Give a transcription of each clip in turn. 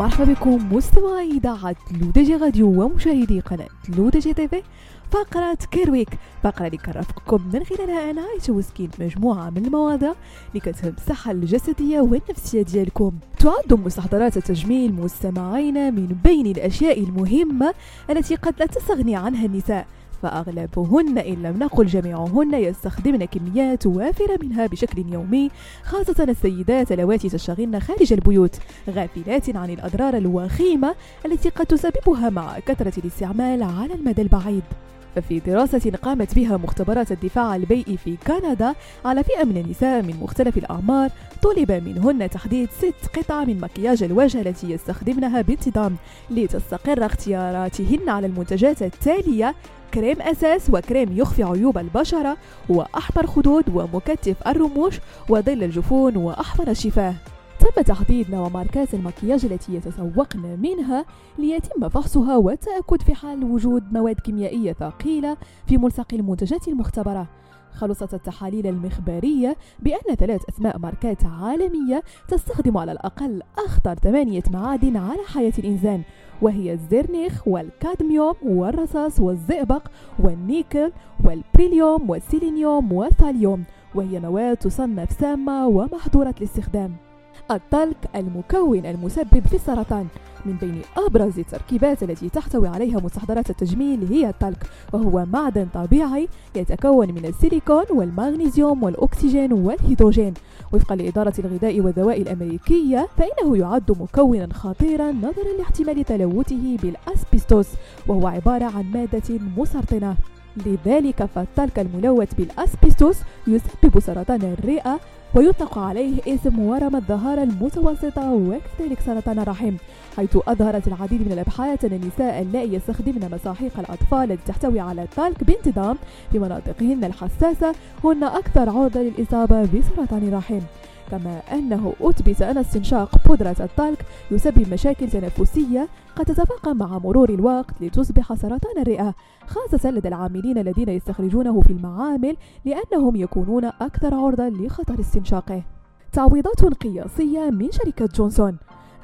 مرحبا بكم مستمعي إذاعة لودجي راديو ومشاهدي قناة لودجي تيفي. فقرة Care Week فقرة اللي من خلالها أنا وسكين مجموعة من المواضيع اللي كتهم الصحة الجسدية والنفسية ديالكم. تعد مستحضرات التجميل مستمعين من بين الأشياء المهمة التي قد لا تستغني عنها النساء. فأغلبهن إن لم نقل جميعهن يستخدمن كميات وافرة منها بشكل يومي خاصة السيدات اللواتي تشتغلن خارج البيوت غافلات عن الأضرار الوخيمة التي قد تسببها مع كثرة الاستعمال على المدى البعيد. ففي دراسة قامت بها مختبرات الدفاع البيئي في كندا على فئة من النساء من مختلف الأعمار طلب منهن تحديد ست قطع من مكياج الوجه التي يستخدمنها بانتظام لتستقر اختياراتهن على المنتجات التالية كريم أساس وكريم يخفي عيوب البشرة وأحمر خدود ومكتف الرموش وظل الجفون وأحمر الشفاه. تم تحديد نوع ماركات المكياج التي يتسوقن منها ليتم فحصها والتأكد في حال وجود مواد كيميائية ثقيلة في ملصق المنتجات المختبرة. خلصت التحاليل المخبرية بأن ثلاث أسماء ماركات عالمية تستخدم على الأقل أخطر ثمانية معادن على حياة الإنسان وهي الزرنيخ والكادميوم والرصاص والزئبق والنيكل والبريليوم والسيلينيوم والثاليوم وهي مواد تصنف سامة ومحظورة الاستخدام. الطلق المكون المسبب في السرطان من بين أبرز التركيبات التي تحتوي عليها مستحضرات التجميل هي الطلق وهو معدن طبيعي يتكون من السيليكون والمغنيسيوم والأكسجين والهيدروجين. وفقا لإدارة الغذاء والدواء الأمريكية فإنه يعد مكونا خطيرا نظرا لاحتمال تلوثه بالأسبستوس وهو عبارة عن مادة مسرطنة. لذلك فالطلق الملوث بالأسبستوس يسبب سرطان الرئة ويطلق عليه اسم ورم الظهارة المتوسطة وكذلك سرطان الرحم حيث أظهرت العديد من الأبحاث أن النساء اللائي يستخدمن مساحيق الأطفال التي تحتوي على الطلق بانتظام في مناطقهن الحساسة هن أكثر عرضة للإصابة بسرطان الرحم. كما أنه أثبت أن استنشاق بودرة الطلق يسبب مشاكل تنفسية قد تتفاقم مع مرور الوقت لتصبح سرطان الرئة خاصة لدى العاملين الذين يستخرجونه في المعامل لأنهم يكونون أكثر عرضة لخطر استنشاقه. تعويضات قياسية من شركة جونسون.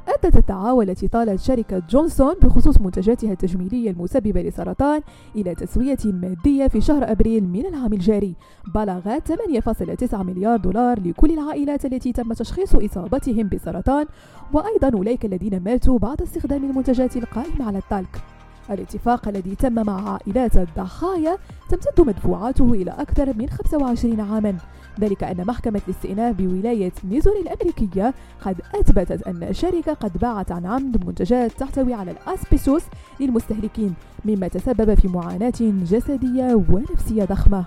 أدت الدعاوى التي طالت شركة جونسون بخصوص منتجاتها التجميلية المسببة لسرطان إلى تسوية مادية في شهر أبريل من العام الجاري. بلغت 8.9 مليار دولار لكل العائلات التي تم تشخيص إصابتهم بسرطان وأيضا أولئك الذين ماتوا بعد استخدام المنتجات القائمة على التلك. الاتفاق الذي تم مع عائلات الضحايا تمتد مدفوعاته إلى أكثر من 25 عاما. ذلك أن محكمة الاستئناف بولاية ميزوري الأمريكية قد أثبتت أن الشركة قد باعت عن عمد منتجات تحتوي على الأسبسوس للمستهلكين مما تسبب في معاناة جسدية ونفسية ضخمة.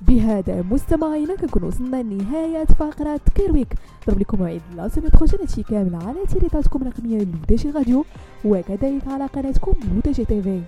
بهذا مستمعينا كنكون وصلنا لنهاية فقرة كيرويك. ضرب لكم موعد la semaine prochaine هادشي كامل على تيليطاتكم الرقمية لودجي راديو وكذلك على قناتكم لودجي تيفي